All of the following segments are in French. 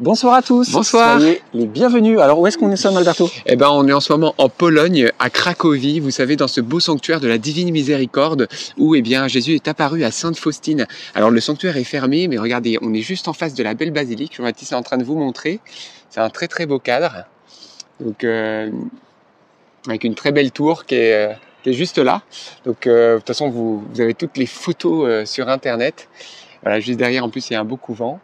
Bonsoir à tous. Bonsoir. Soyez les bienvenus. Alors où est-ce qu'on est sommes Alberto Eh ben, on est en ce moment en Pologne, à Cracovie, vous savez, dans ce beau sanctuaire de la Divine Miséricorde, où eh bien Jésus est apparu à Sainte Faustine. Alors le sanctuaire est fermé, mais regardez, on est juste en face de la belle basilique. Jean-Baptiste est en train de vous montrer. C'est un très très beau cadre. Donc euh, avec une très belle tour qui est, euh, qui est juste là. Donc euh, de toute façon, vous, vous avez toutes les photos sur Internet. Voilà, juste derrière, en plus, il y a un beau couvent.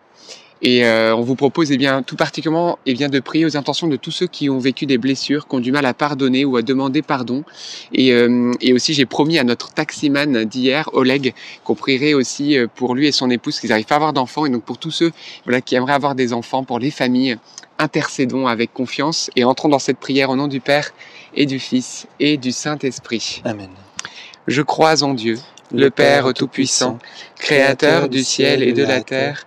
Et euh, on vous propose eh bien, tout particulièrement eh bien, de prier aux intentions de tous ceux qui ont vécu des blessures, qui ont du mal à pardonner ou à demander pardon. Et, euh, et aussi, j'ai promis à notre taximan d'hier, Oleg, qu'on prierait aussi euh, pour lui et son épouse, qu'ils n'arrivent pas à avoir d'enfants. Et donc pour tous ceux voilà, qui aimeraient avoir des enfants, pour les familles, intercédons avec confiance et entrons dans cette prière au nom du Père et du Fils et du Saint-Esprit. Amen. Je crois en Dieu, le Père Tout-Puissant, Créateur du ciel et de la terre,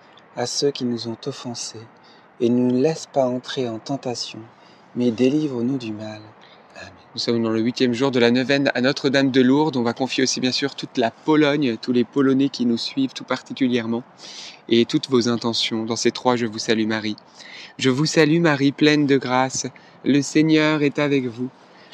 à ceux qui nous ont offensés. Et ne nous laisse pas entrer en tentation, mais délivre-nous du mal. Amen. Nous sommes dans le huitième jour de la neuvaine à Notre-Dame de Lourdes. On va confier aussi bien sûr toute la Pologne, tous les Polonais qui nous suivent tout particulièrement, et toutes vos intentions. Dans ces trois, je vous salue Marie. Je vous salue Marie, pleine de grâce. Le Seigneur est avec vous.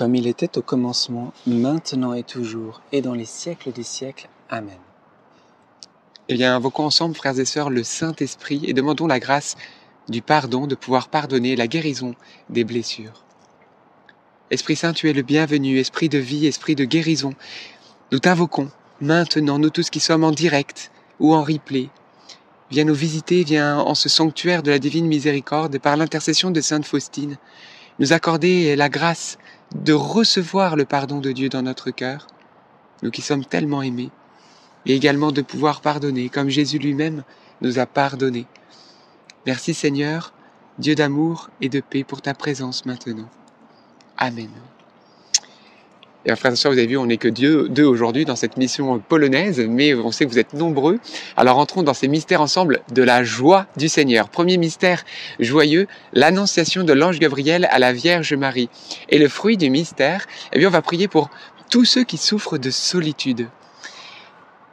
Comme il était au commencement, maintenant et toujours, et dans les siècles des siècles. Amen. Eh bien, invoquons ensemble, frères et sœurs, le Saint-Esprit et demandons la grâce du pardon, de pouvoir pardonner la guérison des blessures. Esprit Saint, tu es le bienvenu, esprit de vie, esprit de guérison. Nous t'invoquons maintenant, nous tous qui sommes en direct ou en replay. Viens nous visiter, viens en ce sanctuaire de la divine miséricorde par l'intercession de Sainte Faustine, nous accorder la grâce de recevoir le pardon de Dieu dans notre cœur, nous qui sommes tellement aimés, et également de pouvoir pardonner comme Jésus lui-même nous a pardonné. Merci Seigneur, Dieu d'amour et de paix pour ta présence maintenant. Amen. Et frères et sœurs, vous avez vu, on n'est que deux aujourd'hui dans cette mission polonaise, mais on sait que vous êtes nombreux. Alors entrons dans ces mystères ensemble de la joie du Seigneur. Premier mystère joyeux, l'annonciation de l'ange Gabriel à la Vierge Marie. Et le fruit du mystère, eh bien, on va prier pour tous ceux qui souffrent de solitude.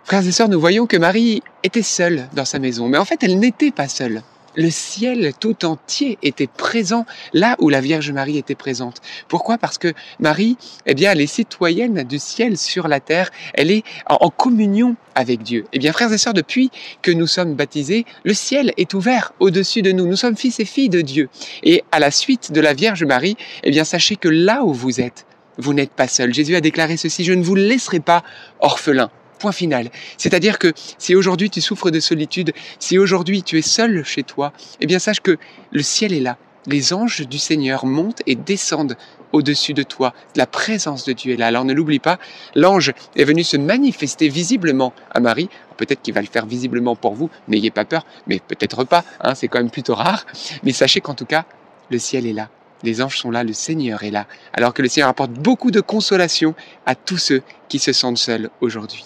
Frères et sœurs, nous voyons que Marie était seule dans sa maison, mais en fait, elle n'était pas seule le ciel tout entier était présent là où la Vierge Marie était présente. Pourquoi? Parce que Marie, eh bien, elle est citoyenne du ciel sur la terre. Elle est en communion avec Dieu. Eh bien, frères et sœurs, depuis que nous sommes baptisés, le ciel est ouvert au-dessus de nous. Nous sommes fils et filles de Dieu. Et à la suite de la Vierge Marie, eh bien, sachez que là où vous êtes, vous n'êtes pas seul. Jésus a déclaré ceci, je ne vous laisserai pas orphelin. Point final. C'est-à-dire que si aujourd'hui tu souffres de solitude, si aujourd'hui tu es seul chez toi, eh bien sache que le ciel est là. Les anges du Seigneur montent et descendent au-dessus de toi. La présence de Dieu est là. Alors ne l'oublie pas, l'ange est venu se manifester visiblement à Marie. Peut-être qu'il va le faire visiblement pour vous, n'ayez pas peur, mais peut-être pas, hein, c'est quand même plutôt rare. Mais sachez qu'en tout cas, le ciel est là. Les anges sont là, le Seigneur est là. Alors que le Seigneur apporte beaucoup de consolation à tous ceux qui se sentent seuls aujourd'hui.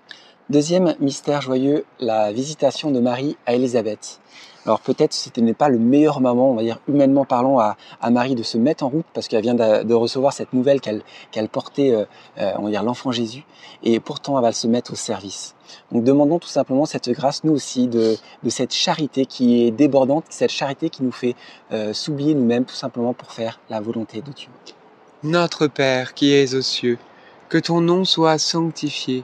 Deuxième mystère joyeux, la visitation de Marie à Élisabeth. Alors peut-être ce n'est pas le meilleur moment, on va dire humainement parlant, à, Marie de se mettre en route parce qu'elle vient de, recevoir cette nouvelle qu'elle portait, euh, euh, on va dire l'enfant Jésus, et pourtant elle va se mettre au service. Donc demandons tout simplement cette grâce, nous aussi, de, de cette charité qui est débordante, cette charité qui nous fait euh, s'oublier nous-mêmes tout simplement pour faire la volonté de Dieu. Notre Père qui es aux cieux, que ton nom soit sanctifié,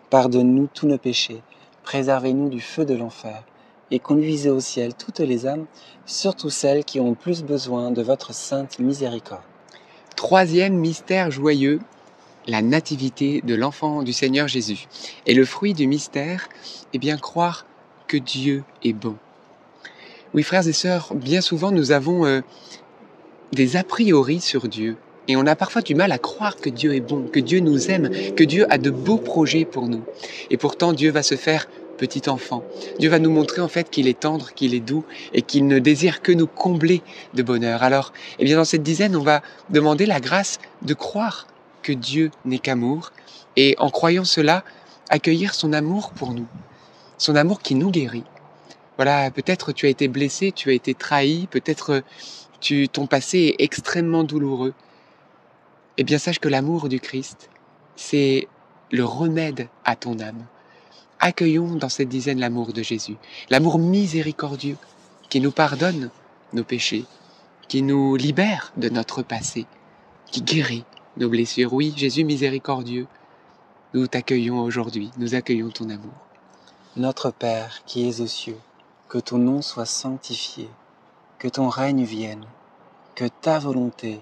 pardonne-nous tous nos péchés, préservez-nous du feu de l'enfer, et conduisez au ciel toutes les âmes, surtout celles qui ont le plus besoin de votre sainte miséricorde. Troisième mystère joyeux, la nativité de l'enfant du Seigneur Jésus. Et le fruit du mystère, est bien croire que Dieu est bon. Oui, frères et sœurs, bien souvent nous avons euh, des a priori sur Dieu. Et on a parfois du mal à croire que Dieu est bon, que Dieu nous aime, que Dieu a de beaux projets pour nous. Et pourtant, Dieu va se faire petit enfant. Dieu va nous montrer en fait qu'il est tendre, qu'il est doux et qu'il ne désire que nous combler de bonheur. Alors, eh bien, dans cette dizaine, on va demander la grâce de croire que Dieu n'est qu'amour et en croyant cela, accueillir son amour pour nous. Son amour qui nous guérit. Voilà, peut-être tu as été blessé, tu as été trahi, peut-être tu, ton passé est extrêmement douloureux. Eh bien, sache que l'amour du Christ, c'est le remède à ton âme. Accueillons dans cette dizaine l'amour de Jésus, l'amour miséricordieux qui nous pardonne nos péchés, qui nous libère de notre passé, qui guérit nos blessures. Oui, Jésus miséricordieux, nous t'accueillons aujourd'hui, nous accueillons ton amour. Notre Père qui es aux cieux, que ton nom soit sanctifié, que ton règne vienne, que ta volonté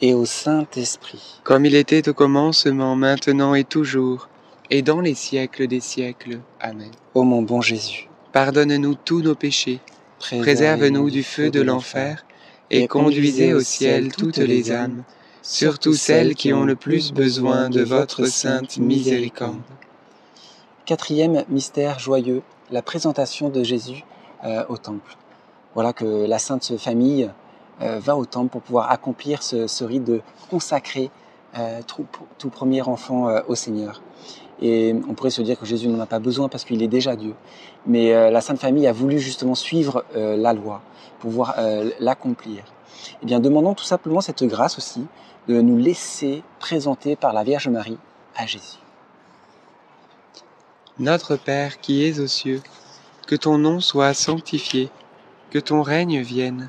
et au Saint-Esprit. Comme il était au commencement, maintenant et toujours, et dans les siècles des siècles. Amen. Ô mon bon Jésus, Pardonne-nous tous nos péchés, préserve-nous du feu de l'enfer, et conduisez au ciel toutes les âmes, surtout celles qui ont le plus besoin de votre sainte miséricorde. Quatrième mystère joyeux, la présentation de Jésus euh, au temple. Voilà que la Sainte Famille va au temple pour pouvoir accomplir ce, rite de consacrer euh, tout, premier enfant euh, au Seigneur. Et on pourrait se dire que Jésus n'en a pas besoin parce qu'il est déjà Dieu. Mais euh, la Sainte Famille a voulu justement suivre euh, la loi, pouvoir euh, l'accomplir. Eh bien, demandons tout simplement cette grâce aussi de nous laisser présenter par la Vierge Marie à Jésus. Notre Père qui es aux cieux, que ton nom soit sanctifié, que ton règne vienne,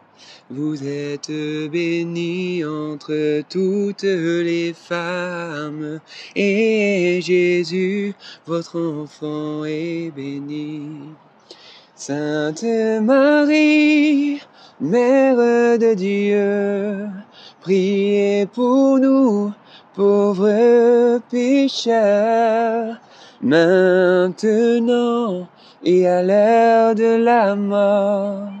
Vous êtes bénie entre toutes les femmes, et Jésus, votre enfant, est béni. Sainte Marie, Mère de Dieu, priez pour nous, pauvres pécheurs, maintenant et à l'heure de la mort.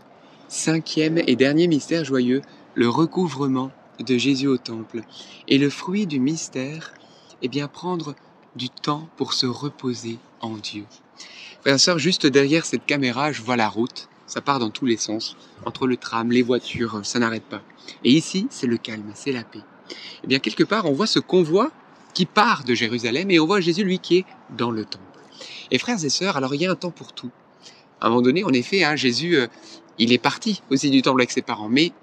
Cinquième et dernier mystère joyeux, le recouvrement de Jésus au temple. Et le fruit du mystère, est bien prendre du temps pour se reposer en Dieu. Frères et sœurs, juste derrière cette caméra, je vois la route. Ça part dans tous les sens. Entre le tram, les voitures, ça n'arrête pas. Et ici, c'est le calme, c'est la paix. Et bien, quelque part, on voit ce convoi qui part de Jérusalem et on voit Jésus, lui, qui est dans le temple. Et frères et sœurs, alors il y a un temps pour tout. À un moment donné, en effet, hein, Jésus, euh, il est parti aussi du temple avec ses parents. Mais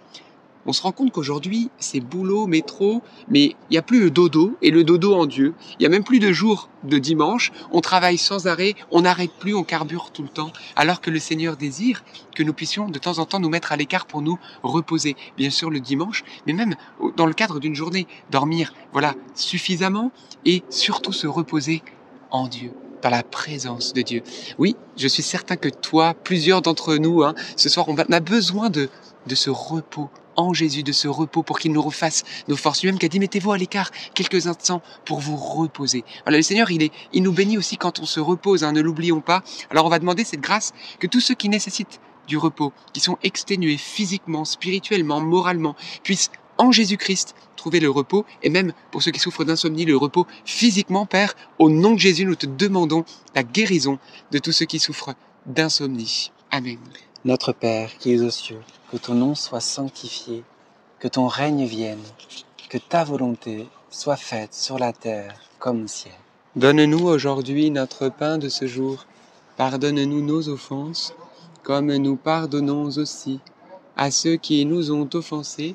on se rend compte qu'aujourd'hui, c'est boulot, métro, mais il n'y a plus le dodo et le dodo en Dieu. Il n'y a même plus de jour de dimanche. On travaille sans arrêt, on n'arrête plus, on carbure tout le temps. Alors que le Seigneur désire que nous puissions de temps en temps nous mettre à l'écart pour nous reposer. Bien sûr le dimanche, mais même dans le cadre d'une journée, dormir, voilà, suffisamment et surtout se reposer en Dieu dans la présence de Dieu. Oui, je suis certain que toi, plusieurs d'entre nous, hein, ce soir, on a besoin de, de ce repos en Jésus, de ce repos pour qu'il nous refasse nos forces. Lui-même qui a dit, mettez-vous à l'écart quelques instants pour vous reposer. Voilà, le Seigneur, il, est, il nous bénit aussi quand on se repose, hein, ne l'oublions pas. Alors on va demander cette grâce que tous ceux qui nécessitent du repos, qui sont exténués physiquement, spirituellement, moralement, puissent en Jésus-Christ trouver le repos, et même pour ceux qui souffrent d'insomnie, le repos physiquement, Père, au nom de Jésus, nous te demandons la guérison de tous ceux qui souffrent d'insomnie. Amen. Notre Père qui es aux cieux, que ton nom soit sanctifié, que ton règne vienne, que ta volonté soit faite sur la terre comme au ciel. Donne-nous aujourd'hui notre pain de ce jour. Pardonne-nous nos offenses, comme nous pardonnons aussi à ceux qui nous ont offensés,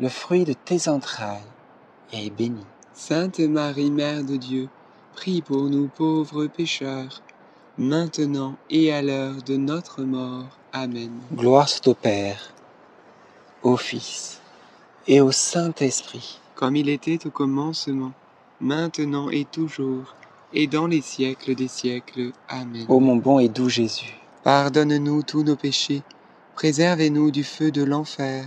le fruit de tes entrailles, est béni. Sainte Marie, Mère de Dieu, prie pour nous pauvres pécheurs, maintenant et à l'heure de notre mort. Amen. Gloire soit au Père, au Fils et au Saint-Esprit. Comme il était au commencement, maintenant et toujours, et dans les siècles des siècles. Amen. Ô mon bon et doux Jésus, Pardonne-nous tous nos péchés, préservez-nous du feu de l'enfer,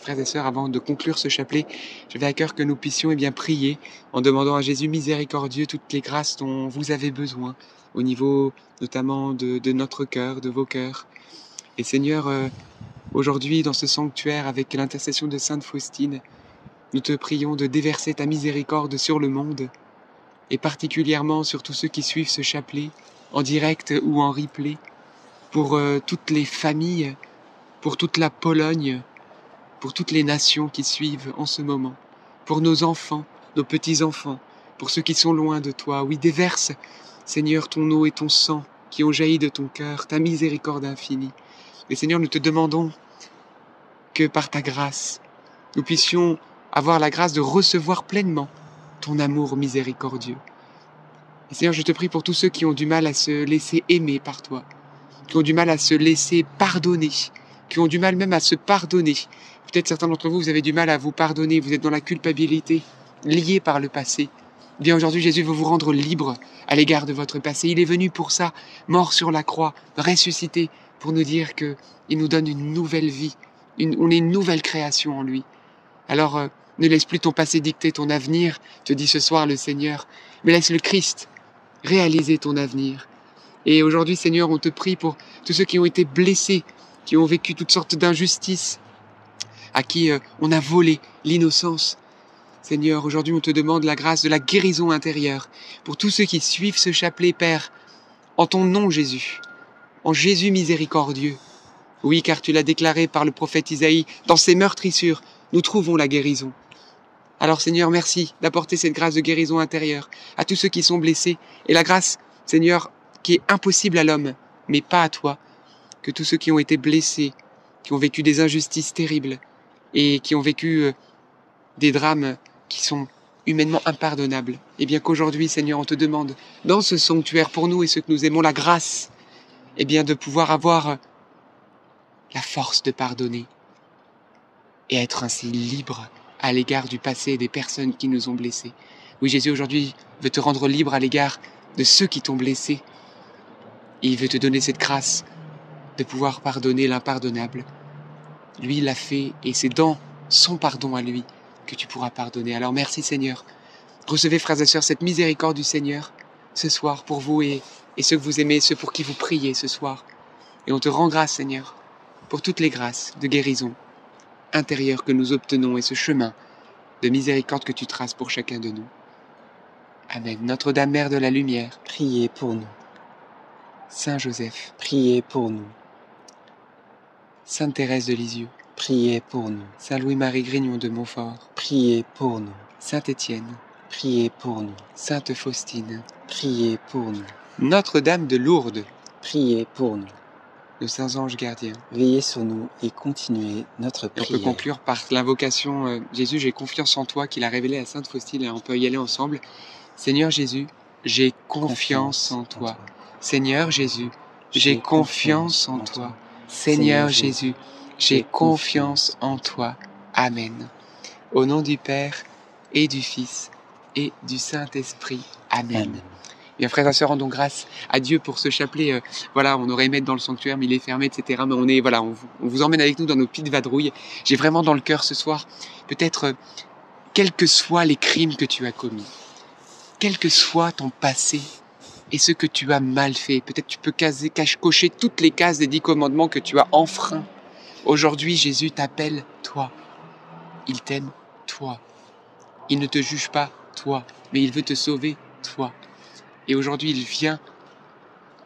Frères et sœurs, avant de conclure ce chapelet, j'avais à cœur que nous puissions eh bien, prier en demandant à Jésus miséricordieux toutes les grâces dont vous avez besoin, au niveau notamment de, notre cœur, de vos cœurs. Et Seigneur, euh, aujourd'hui, dans ce sanctuaire, avec l'intercession de Sainte Faustine, nous te prions de déverser ta miséricorde sur le monde, et particulièrement sur tous ceux qui suivent ce chapelet, en direct ou en replay, pour euh, toutes les familles, pour toute la Pologne, pour toutes les nations qui suivent en ce moment, pour nos enfants, nos petits-enfants, pour ceux qui sont loin de toi. Oui, déverse, Seigneur, ton eau et ton sang qui ont jailli de ton cœur, ta miséricorde infinie. Et Seigneur, nous te demandons que par ta grâce, nous puissions avoir la grâce de recevoir pleinement ton amour miséricordieux. Et Seigneur, je te prie pour tous ceux qui ont du mal à se laisser aimer par toi, qui ont du mal à se laisser pardonner, qui ont du mal même à se pardonner. Peut-être certains d'entre vous, vous avez du mal à vous pardonner, vous êtes dans la culpabilité, lié par le passé. Eh bien aujourd'hui, Jésus veut vous rendre libre à l'égard de votre passé. Il est venu pour ça, mort sur la croix, ressuscité, pour nous dire que il nous donne une nouvelle vie. Une, on est une nouvelle création en lui. Alors, euh, ne laisse plus ton passé dicter ton avenir, te dit ce soir le Seigneur, mais laisse le Christ réaliser ton avenir. Et aujourd'hui, Seigneur, on te prie pour tous ceux qui ont été blessés, qui ont vécu toutes sortes d'injustices, à qui euh, on a volé l'innocence. Seigneur, aujourd'hui, on te demande la grâce de la guérison intérieure pour tous ceux qui suivent ce chapelet, Père, en ton nom, Jésus, en Jésus miséricordieux. Oui, car tu l'as déclaré par le prophète Isaïe, dans ses meurtrissures, nous trouvons la guérison. Alors Seigneur, merci d'apporter cette grâce de guérison intérieure à tous ceux qui sont blessés, et la grâce, Seigneur, qui est impossible à l'homme, mais pas à toi, que tous ceux qui ont été blessés, qui ont vécu des injustices terribles, et qui ont vécu euh, des drames qui sont humainement impardonnables, et bien qu'aujourd'hui, Seigneur, on te demande, dans ce sanctuaire pour nous et ceux que nous aimons, la grâce, et bien de pouvoir avoir la force de pardonner et être ainsi libre à l'égard du passé et des personnes qui nous ont blessés. Oui, Jésus aujourd'hui veut te rendre libre à l'égard de ceux qui t'ont blessé. il veut te donner cette grâce de pouvoir pardonner l'impardonnable. Lui l'a fait et c'est dans son pardon à lui que tu pourras pardonner. Alors merci Seigneur. Recevez, frères et sœurs, cette miséricorde du Seigneur ce soir pour vous et, et ceux que vous aimez, ceux pour qui vous priez ce soir. Et on te rend grâce, Seigneur, pour toutes les grâces de guérison intérieure que nous obtenons et ce chemin de miséricorde que tu traces pour chacun de nous. Amen. Notre-Dame, Mère de la Lumière, Priez pour nous. Saint Joseph, Priez pour nous. Sainte Thérèse de Lisieux, Priez pour nous. Saint Louis-Marie Grignon de Montfort, Priez pour nous. Saint Étienne, Priez pour nous. Sainte Faustine, Priez pour nous. Notre-Dame de Lourdes, Priez pour nous. nos saints anges gardiens. Veillez sur nous et continuez notre Et on peut prière. conclure par l'invocation euh, Jésus, j'ai confiance en toi qu'il a révélé à Sainte Faustine et on peut y aller ensemble. Seigneur Jésus, j'ai confiance en toi. Seigneur Jésus, j'ai confiance en toi. Seigneur Jésus, j'ai confiance en toi. Amen. Au nom du Père et du Fils et du Saint-Esprit. Amen. Amen. Bien, frères et sœurs, rendons grâce à Dieu pour ce chapelet. euh, voilà, on aurait aimé être dans le sanctuaire, mais il est fermé, etc. Mais on est, voilà, on, vous- on vous emmène avec nous dans nos petites vadrouilles. J'ai vraiment dans le cœur ce soir, peut-être, euh, quels que soient les crimes que tu as commis, quel que soit ton passé et ce que tu as mal fait, peut-être tu peux caser, cocher toutes les cases des dix commandements que tu as enfreints. Aujourd'hui, Jésus t'appelle, toi. Il t'aime, toi. Il ne te juge pas, toi, mais il veut te sauver, toi. Et aujourd'hui, il vient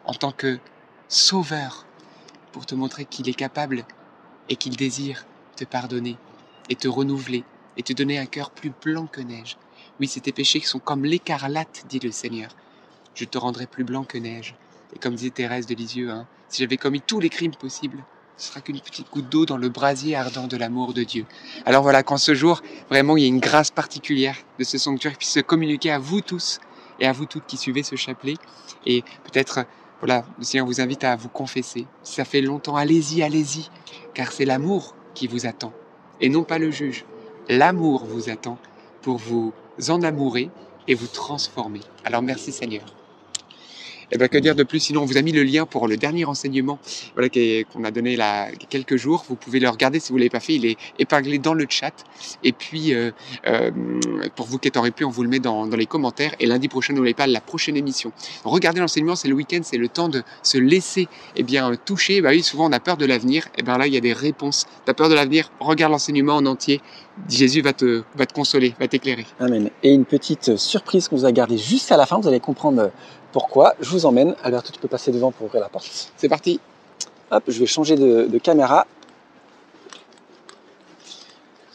en tant que sauveur pour te montrer qu'il est capable et qu'il désire te pardonner et te renouveler et te donner un cœur plus blanc que neige. Oui, c'est tes péchés qui sont comme l'écarlate, dit le Seigneur. Je te rendrai plus blanc que neige. Et comme disait Thérèse de Lisieux, hein, si j'avais commis tous les crimes possibles, ce sera qu'une petite goutte d'eau dans le brasier ardent de l'amour de Dieu. Alors voilà, qu'en ce jour, vraiment, il y a une grâce particulière de ce sanctuaire qui puisse se communiquer à vous tous et à vous toutes qui suivez ce chapelet. Et peut-être, voilà, le Seigneur vous invite à vous confesser. Si ça fait longtemps, allez-y, allez-y, car c'est l'amour qui vous attend, et non pas le juge. L'amour vous attend pour vous enamourer et vous transformer. Alors merci Seigneur. Eh ben, que dire de plus? Sinon, on vous a mis le lien pour le dernier enseignement voilà, qu'on a donné là, quelques jours. Vous pouvez le regarder si vous ne l'avez pas fait. Il est épinglé dans le chat. Et puis, euh, euh, pour vous qui êtes en on vous le met dans, dans les commentaires. Et lundi prochain, n'oubliez pas la prochaine émission. Regardez l'enseignement, c'est le week-end, c'est le temps de se laisser eh bien, toucher. Bah oui, souvent on a peur de l'avenir. Et bien là, il y a des réponses. Tu as peur de l'avenir? Regarde l'enseignement en entier. Jésus va te, va te consoler, va t'éclairer. Amen. Et une petite surprise qu'on vous a gardée juste à la fin, vous allez comprendre pourquoi. Je vous emmène. Alberto, tu peux passer devant pour ouvrir la porte. C'est parti. Hop, je vais changer de, de caméra.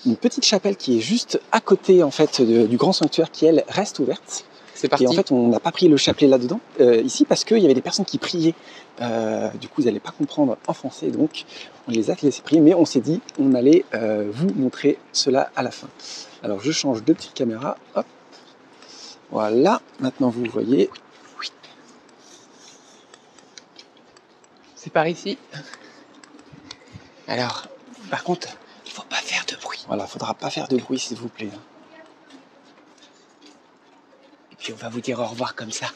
Une petite chapelle qui est juste à côté en fait de- du grand sanctuaire qui elle reste ouverte. C'est parti. Et en fait, on n'a pas pris le chapelet là-dedans, euh, ici, parce qu'il y avait des personnes qui priaient. Euh, du coup, vous n'allez pas comprendre en français, donc on les a laissés prier, mais on s'est dit, on allait euh, vous montrer cela à la fin. Alors, je change de petite caméra, hop. Voilà, maintenant vous voyez. C'est par ici. Alors, par contre, il faut pas faire de bruit. Voilà, faudra pas faire de bruit, s'il vous plaît. Et puis on va vous dire au revoir comme ça.